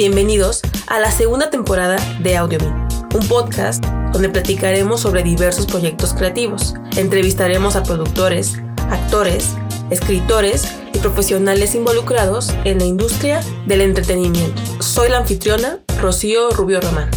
Bienvenidos a la segunda temporada de AudioMe, un podcast donde platicaremos sobre diversos proyectos creativos. Entrevistaremos a productores, actores, escritores y profesionales involucrados en la industria del entretenimiento. Soy la anfitriona Rocío Rubio Román.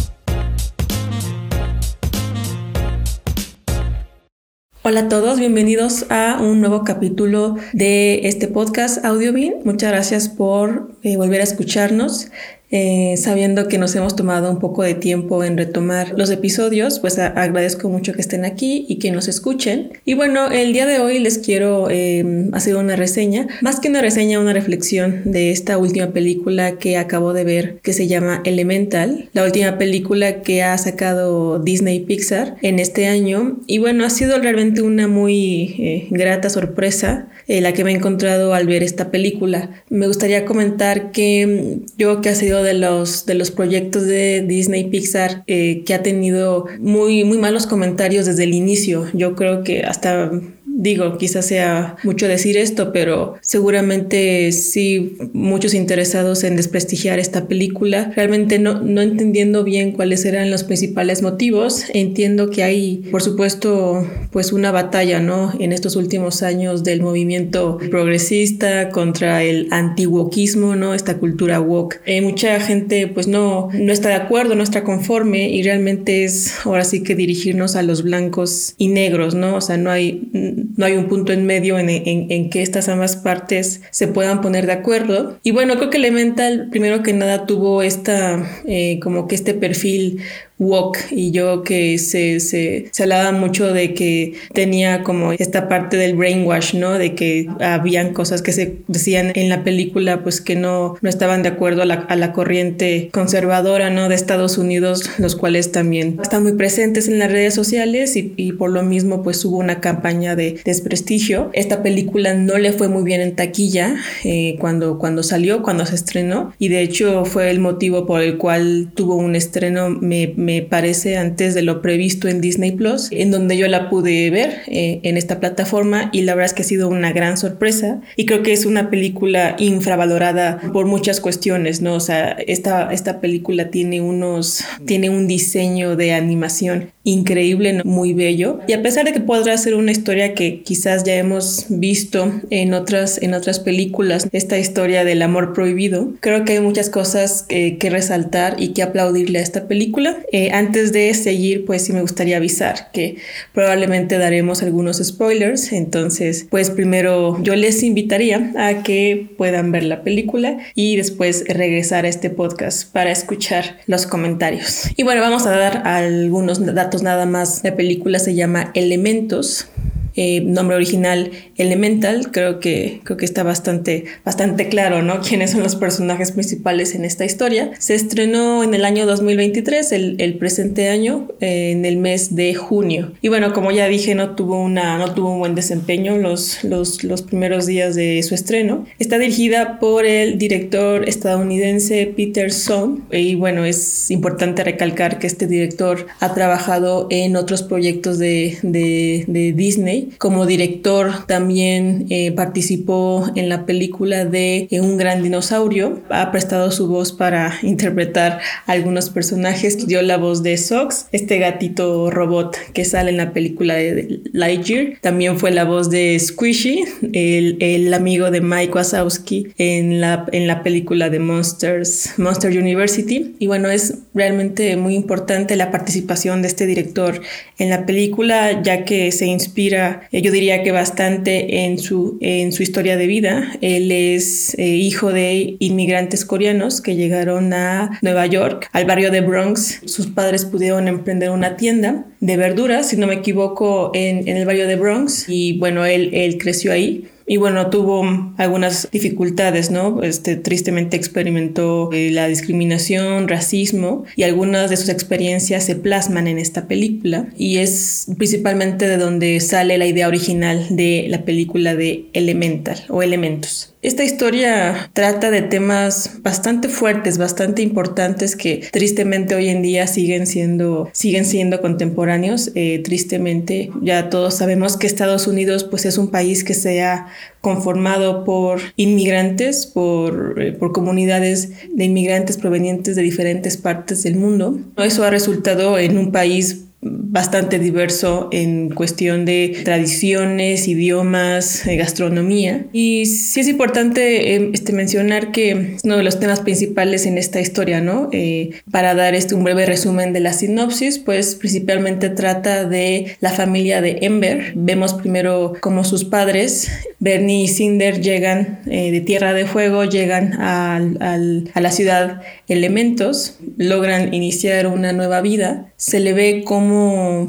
Hola a todos, bienvenidos a un nuevo capítulo de este podcast AudioBean. Muchas gracias por eh, volver a escucharnos. Eh, sabiendo que nos hemos tomado un poco de tiempo en retomar los episodios, pues agradezco mucho que estén aquí y que nos escuchen. Y bueno, el día de hoy les quiero em, hacer una reseña, más que una reseña, una reflexión de esta última película que acabo de ver que se llama Elemental, la última película que ha sacado Disney Pixar en este año. Y bueno, ha sido realmente una muy eh, grata sorpresa eh, la que me he encontrado al ver esta película. Me gustaría comentar que yo que ha sido de los, de los proyectos de Disney Pixar eh, que ha tenido muy, muy malos comentarios desde el inicio. Yo creo que hasta Digo, quizás sea mucho decir esto, pero seguramente sí muchos interesados en desprestigiar esta película, realmente no, no entendiendo bien cuáles eran los principales motivos. Entiendo que hay, por supuesto, pues una batalla, ¿no? En estos últimos años del movimiento progresista contra el antiwokismo, ¿no? Esta cultura woke. Eh, mucha gente pues no, no está de acuerdo, no está conforme y realmente es ahora sí que dirigirnos a los blancos y negros, ¿no? O sea, no hay no hay un punto en medio en, en, que estas ambas partes se puedan poner de acuerdo. Y bueno, creo que Elemental, primero que nada, tuvo esta, eh, como que este perfil Walk y yo que se, se, se, hablaba mucho de que tenía como esta parte del brainwash, ¿no? De que habían cosas que se decían en la película pues que no, no estaban de acuerdo a la, a la corriente conservadora, ¿no? De Estados Unidos, los cuales también están muy presentes en las redes sociales y, y por lo mismo pues hubo una campaña de desprestigio. Esta película no le fue muy bien en taquilla eh, cuando, cuando salió, cuando se estrenó y de hecho fue el motivo por el cual tuvo un estreno me me parece antes de lo previsto en Disney Plus, en donde yo la pude ver eh, en esta plataforma y la verdad es que ha sido una gran sorpresa y creo que es una película infravalorada por muchas cuestiones, ¿no? O sea, esta, esta película tiene unos, tiene un diseño de animación increíble, muy bello. Y a pesar de que podrá ser una historia que quizás ya hemos visto en otras, en otras películas, esta historia del amor prohibido, creo que hay muchas cosas que, que resaltar y que aplaudirle a esta película. Eh, antes de seguir, pues sí me gustaría avisar que probablemente daremos algunos spoilers. Entonces, pues primero yo les invitaría a que puedan ver la película y después regresar a este podcast para escuchar los comentarios. Y bueno, vamos a dar algunos datos nada más. La película se llama Elementos eh, nombre original Elemental, creo que, creo que está bastante, bastante claro, ¿no? Quiénes son los personajes principales en esta historia. Se estrenó en el año 2023, el, el presente año, eh, en el mes de junio. Y bueno, como ya dije, no tuvo, una, no tuvo un buen desempeño los, los, los primeros días de su estreno. Está dirigida por el director estadounidense Peter Son. Y bueno, es importante recalcar que este director ha trabajado en otros proyectos de, de, de Disney como director también eh, participó en la película de eh, Un gran dinosaurio. Ha prestado su voz para interpretar algunos personajes. Dio la voz de Sox, este gatito robot que sale en la película de Lightyear. También fue la voz de Squishy, el, el amigo de Mike Wazowski en la, en la película de Monsters, Monster University. Y bueno, es realmente muy importante la participación de este director en la película, ya que se inspira eh, yo diría que bastante en su, en su historia de vida. Él es eh, hijo de inmigrantes coreanos que llegaron a Nueva York, al barrio de Bronx. Sus padres pudieron emprender una tienda de verduras, si no me equivoco, en, el barrio de Bronx. Y bueno, él, él creció ahí y bueno, tuvo algunas dificultades, ¿no? Este, tristemente experimentó eh, la discriminación, racismo y algunas de sus experiencias se plasman en esta película y es principalmente de donde sale la idea original de la película de Elemental o Elementos. Esta historia trata de temas bastante fuertes, bastante importantes que tristemente hoy en día siguen siendo, siguen siendo contemporáneos. Eh, tristemente, ya todos sabemos que Estados Unidos pues, es un país que se ha conformado por inmigrantes, por, eh, por comunidades de inmigrantes provenientes de diferentes partes del mundo. Eso ha resultado en un país bastante diverso en cuestión de tradiciones, idiomas, eh, gastronomía. Y sí es importante eh, este, mencionar que es uno de los temas principales en esta historia, ¿no? Eh, para dar este, un breve resumen de la sinopsis, pues principalmente trata de la familia de Ember. Vemos primero cómo sus padres, Bernie y Cinder, llegan de Tierra de Fuego, llegan a la ciudad Elementos, logran iniciar una nueva vida. Se le ve como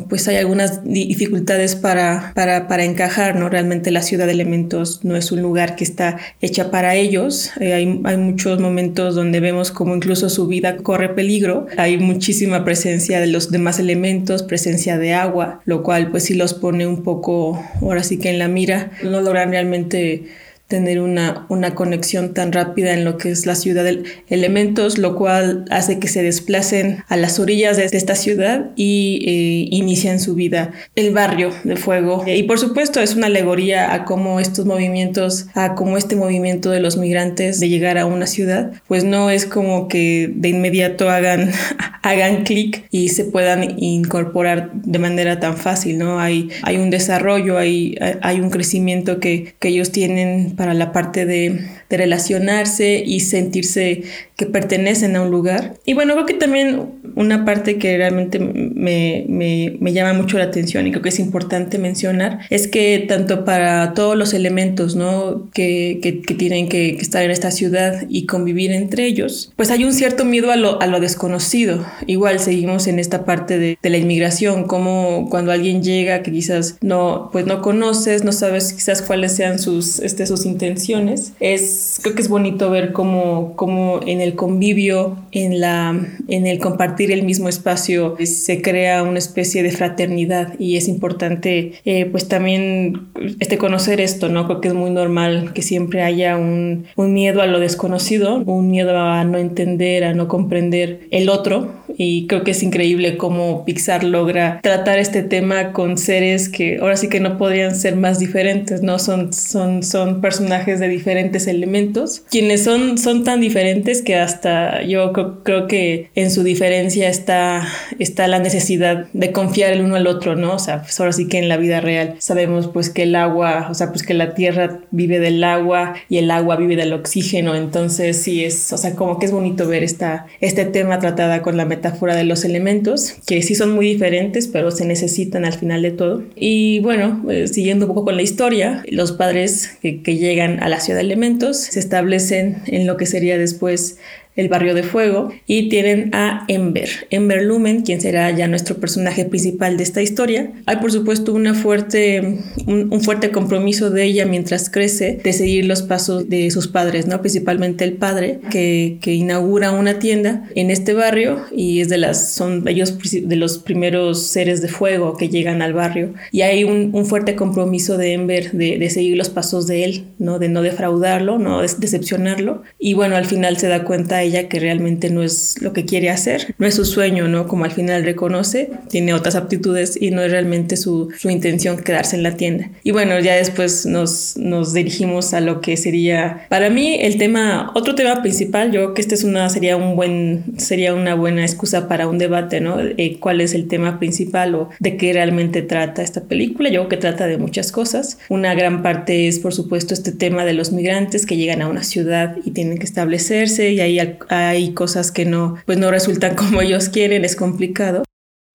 pues hay algunas dificultades para, para, para, encajar, ¿no? Realmente la ciudad de elementos no es un lugar que está hecha para ellos. Eh, hay, hay muchos momentos donde vemos como incluso su vida corre peligro. Hay muchísima presencia de los demás elementos, presencia de agua, lo cual pues sí los pone un poco, ahora sí que en la mira. No logran realmente tener una, una conexión tan rápida en lo que es la ciudad de elementos, lo cual hace que se desplacen a las orillas de esta ciudad y eh, inician su vida el barrio de fuego. Y por supuesto es una alegoría a cómo estos movimientos, a cómo este movimiento de los migrantes de llegar a una ciudad, pues no es como que de inmediato hagan, hagan clic y se puedan incorporar de manera tan fácil, ¿no? Hay, hay un desarrollo, hay, hay un crecimiento que, que ellos tienen para la parte de, de, relacionarse y sentirse que pertenecen a un lugar. Y bueno, creo que también una parte que realmente me, me, me, llama mucho la atención y creo que es importante mencionar es que tanto para todos los elementos ¿no? que, que, tienen que, estar en esta ciudad y convivir entre ellos, pues hay un cierto miedo a lo, a lo desconocido. Igual seguimos en esta parte de, de la inmigración, como cuando alguien llega que quizás no, pues no conoces, no sabes quizás cuáles sean sus, este, sus intenciones. Es, creo que es bonito ver cómo, cómo en el convivio, en, la, en el compartir el mismo espacio, se crea una especie de fraternidad y es importante eh, pues también este, conocer esto, ¿no? Creo que es muy normal que siempre haya un, un miedo a lo desconocido, un miedo a no entender, a no comprender el otro y creo que es increíble cómo Pixar logra tratar este tema con seres que ahora sí que no podrían ser más diferentes, ¿no? Son, son, son personajes de diferentes elementos, quienes son, son tan diferentes que hasta yo creo, que en su diferencia está, está la necesidad de confiar el uno al otro, ¿no? O sea, pues ahora sí que en la vida real sabemos pues que el agua, o sea, pues que la tierra vive del agua y el agua vive del oxígeno, entonces sí es, o sea, como que es bonito ver esta, este tema tratada con la metáfora de los elementos, que sí son muy diferentes, pero se necesitan al final de todo. Y bueno, eh, siguiendo un poco con la historia, los padres que, que llegan a la ciudad de elementos se establecen en lo que sería después el barrio de fuego, y tienen a Ember, Ember Lumen, quien será ya nuestro personaje principal de esta historia. Hay por supuesto una fuerte, un, fuerte compromiso de ella mientras crece de seguir los pasos de sus padres, ¿no? principalmente el padre que, que inaugura una tienda en este barrio y es de las, son ellos de los primeros seres de fuego que llegan al barrio y hay un, un fuerte compromiso de Ember de, de, seguir los pasos de él, ¿no? de no defraudarlo, no decepcionarlo y bueno, al final se da cuenta ella que realmente no es lo que quiere hacer, no es su sueño, ¿no? Como al final reconoce, tiene otras aptitudes y no es realmente su, su intención quedarse en la tienda. Y bueno, ya después nos, nos dirigimos a lo que sería, para mí, el tema, otro tema principal, yo creo que este es una, sería un buen, sería una buena excusa para un debate, ¿no? Eh, ¿Cuál es el tema principal o de qué realmente trata esta película? Yo creo que trata de muchas cosas. Una gran parte es, por supuesto, este tema de los migrantes que llegan a una ciudad y tienen que establecerse y ahí hay cosas que no, pues no resultan como ellos quieren, es complicado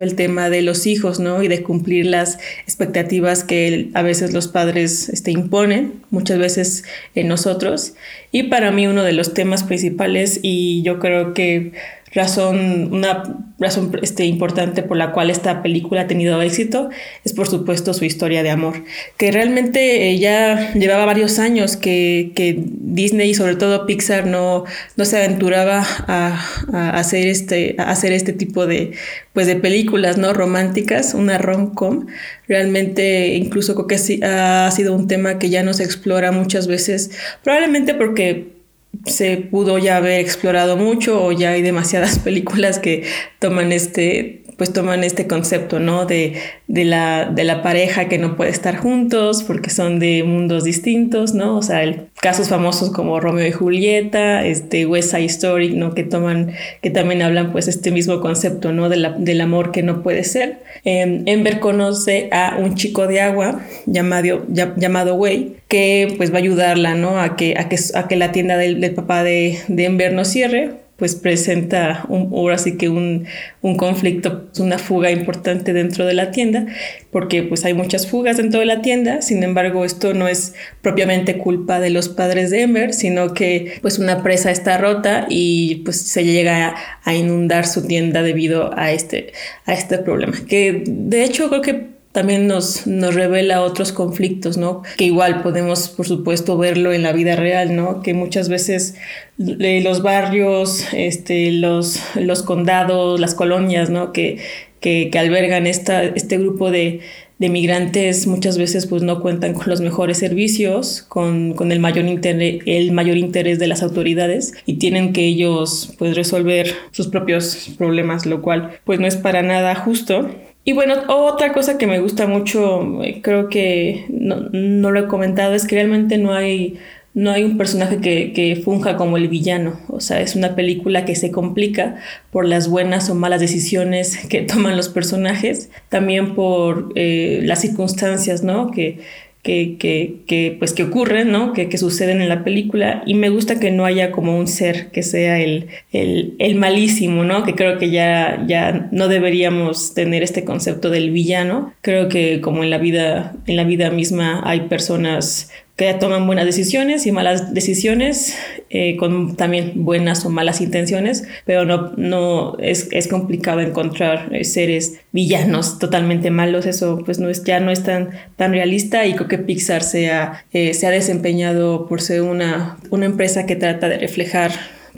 el tema de los hijos, ¿no? Y de cumplir las expectativas que a veces los padres este, imponen, muchas veces en nosotros. Y para mí uno de los temas principales, y yo creo que razón, una razón este, importante por la cual esta película ha tenido éxito es por supuesto su historia de amor, que realmente ya llevaba varios años que, que, Disney y sobre todo Pixar no, no se aventuraba a, hacer este, hacer este tipo de, pues de películas no románticas, una rom-com. Realmente incluso creo que ha sido un tema que ya no se explora muchas veces, probablemente porque se pudo ya haber explorado mucho o ya hay demasiadas películas que toman este pues toman este concepto, ¿no? De, de, la, de la pareja que no puede estar juntos porque son de mundos distintos, ¿no? O sea, el, casos famosos como Romeo y Julieta, este West Side Story, ¿no? Que toman, que también hablan pues este mismo concepto, ¿no? De la, del amor que no puede ser. Eh, Ember conoce a un chico de agua llamado, llamado Way que pues va a ayudarla, ¿no? A que, a que, a que la tienda del, del papá de, de Ember no cierre pues presenta un, ahora sí que un, un, conflicto, una fuga importante dentro de la tienda, porque pues hay muchas fugas dentro de la tienda, sin embargo esto no es propiamente culpa de los padres de Ember, sino que pues una presa está rota y pues se llega a, inundar su tienda debido a este, a este problema, que de hecho creo que también nos, nos revela otros conflictos, ¿no? Que igual podemos, por supuesto, verlo en la vida real, ¿no? Que muchas veces los barrios, este, los, los condados, las colonias, ¿no? Que, que, que albergan esta, este grupo de, de migrantes muchas veces pues no cuentan con los mejores servicios, con, con, el, mayor interés, el mayor interés de las autoridades y tienen que ellos pues resolver sus propios problemas, lo cual pues no es para nada justo. Y bueno, otra cosa que me gusta mucho, eh, creo que no, no, lo he comentado, es que realmente no hay, no hay un personaje que, funja como el villano. O sea, es una película que se complica por las buenas o malas decisiones que toman los personajes, también por eh, las circunstancias, ¿no? Que, que, que, que, pues, que ocurren, ¿no? Que, que, suceden en la película. Y me gusta que no haya como un ser que sea el, el, el, malísimo, ¿no? Que creo que ya, ya no deberíamos tener este concepto del villano. Creo que como en la vida, en la vida misma hay personas que toman buenas decisiones y malas decisiones, eh, con también buenas o malas intenciones, pero no, no es, es complicado encontrar eh, seres villanos totalmente malos, eso pues no es, ya no es tan, tan realista y creo que Pixar se ha, eh, se ha desempeñado por ser una, una empresa que trata de reflejar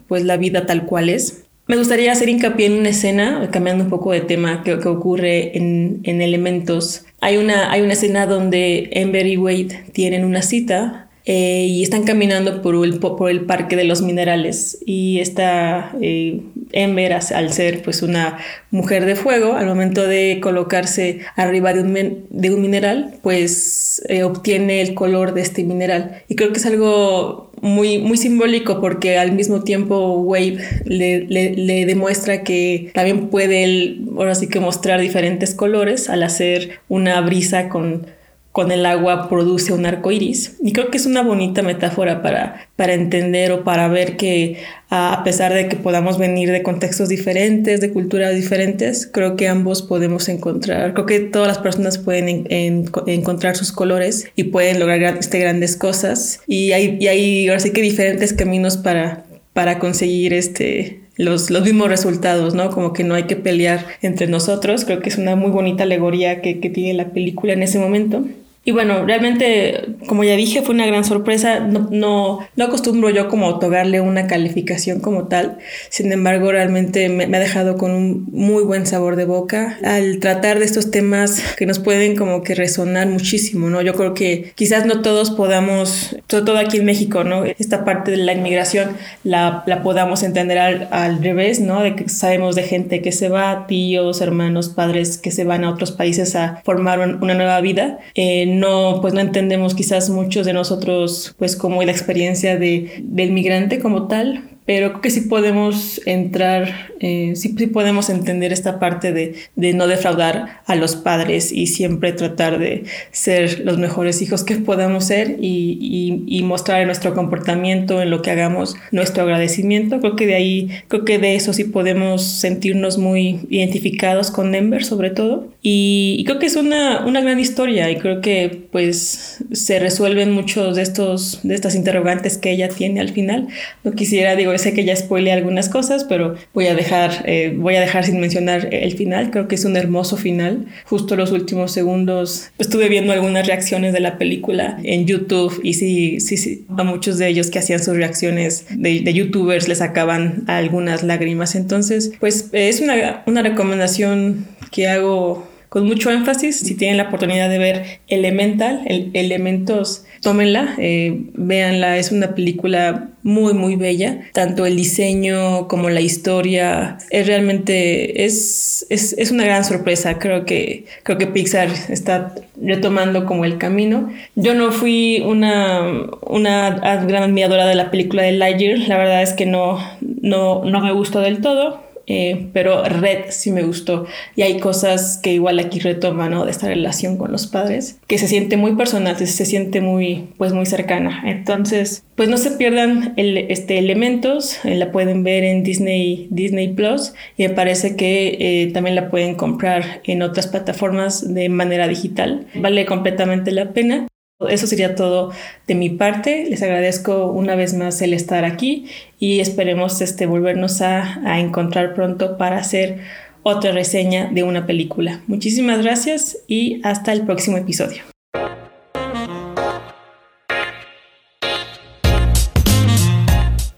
pues la vida tal cual es. Me gustaría hacer hincapié en una escena, cambiando un poco de tema, que, ocurre en, en Elementos. Hay una, hay una escena donde Ember y Wade tienen una cita eh, y están caminando por el, por el parque de los minerales y esta eh, Ember al ser pues una mujer de fuego al momento de colocarse arriba de un, de un mineral pues eh, obtiene el color de este mineral. Y creo que es algo muy, muy simbólico porque al mismo tiempo Wave le, le, le, demuestra que también puede él ahora sí que mostrar diferentes colores al hacer una brisa con con el agua produce un arco iris. Y creo que es una bonita metáfora para, para entender o para ver que a pesar de que podamos venir de contextos diferentes, de culturas diferentes, creo que ambos podemos encontrar, creo que todas las personas pueden encontrar sus colores y pueden lograr este, grandes cosas. Y hay, y hay ahora sí que diferentes caminos para, para conseguir este, los, los, mismos resultados, ¿no? Como que no hay que pelear entre nosotros. Creo que es una muy bonita alegoría que, que tiene la película en ese momento. Y bueno, realmente, como ya dije, fue una gran sorpresa. No, no, no acostumbro yo como otorgarle una calificación como tal. Sin embargo, realmente me, me, ha dejado con un muy buen sabor de boca al tratar de estos temas que nos pueden como que resonar muchísimo, ¿no? Yo creo que quizás no todos podamos, sobre todo aquí en México, ¿no? Esta parte de la inmigración la, la podamos entender al, al revés, ¿no? De que sabemos de gente que se va, tíos, hermanos, padres que se van a otros países a formar una nueva vida. Eh, no, pues no entendemos quizás muchos de nosotros, pues como la experiencia de, del migrante como tal, pero creo que sí podemos entrar, eh, sí, sí, podemos entender esta parte de, de, no defraudar a los padres y siempre tratar de ser los mejores hijos que podamos ser y, y, y, mostrar en nuestro comportamiento, en lo que hagamos, nuestro agradecimiento. Creo que de ahí, creo que de eso sí podemos sentirnos muy identificados con Denver sobre todo. Y, y creo que es una, una, gran historia y creo que pues se resuelven muchos de estos, de estas interrogantes que ella tiene al final. No quisiera, digo, sé que ya spoile algunas cosas, pero voy a dejar dejar, eh, voy a dejar sin mencionar el final. Creo que es un hermoso final. Justo los últimos segundos estuve viendo algunas reacciones de la película en YouTube y sí, sí, sí, a muchos de ellos que hacían sus reacciones de, de youtubers les sacaban algunas lágrimas. Entonces, pues es una, una recomendación que hago con mucho énfasis. Si tienen la oportunidad de ver Elemental, el, Elementos, tómenla, eh, véanla. Es una película muy, muy bella. Tanto el diseño como la historia es realmente, es, es, es, una gran sorpresa. Creo que, creo que Pixar está retomando como el camino. Yo no fui una, una gran admiradora de la película de Lightyear. La verdad es que no, no, no me gustó del todo eh, pero Red sí me gustó. Y hay cosas que igual aquí retoma, ¿no? De esta relación con los padres, que se siente muy personal, se siente muy, pues muy cercana. Entonces, pues no se pierdan el, este, elementos, eh, la pueden ver en Disney, Disney Plus y me parece que eh, también la pueden comprar en otras plataformas de manera digital. Vale completamente la pena. Eso sería todo de mi parte. Les agradezco una vez más el estar aquí y esperemos este, volvernos a, encontrar pronto para hacer otra reseña de una película. Muchísimas gracias y hasta el próximo episodio.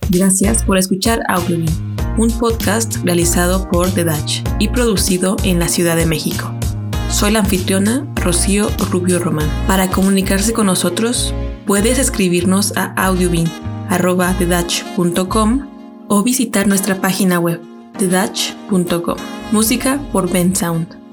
Gracias por escuchar Audiobin, un podcast realizado por The Dutch y producido en la Ciudad de México. Soy la anfitriona Rocío Rubio Román. Para comunicarse con nosotros, puedes escribirnos a audiobin.com o visitar nuestra página web thedutch.com. Música por Ben Sound.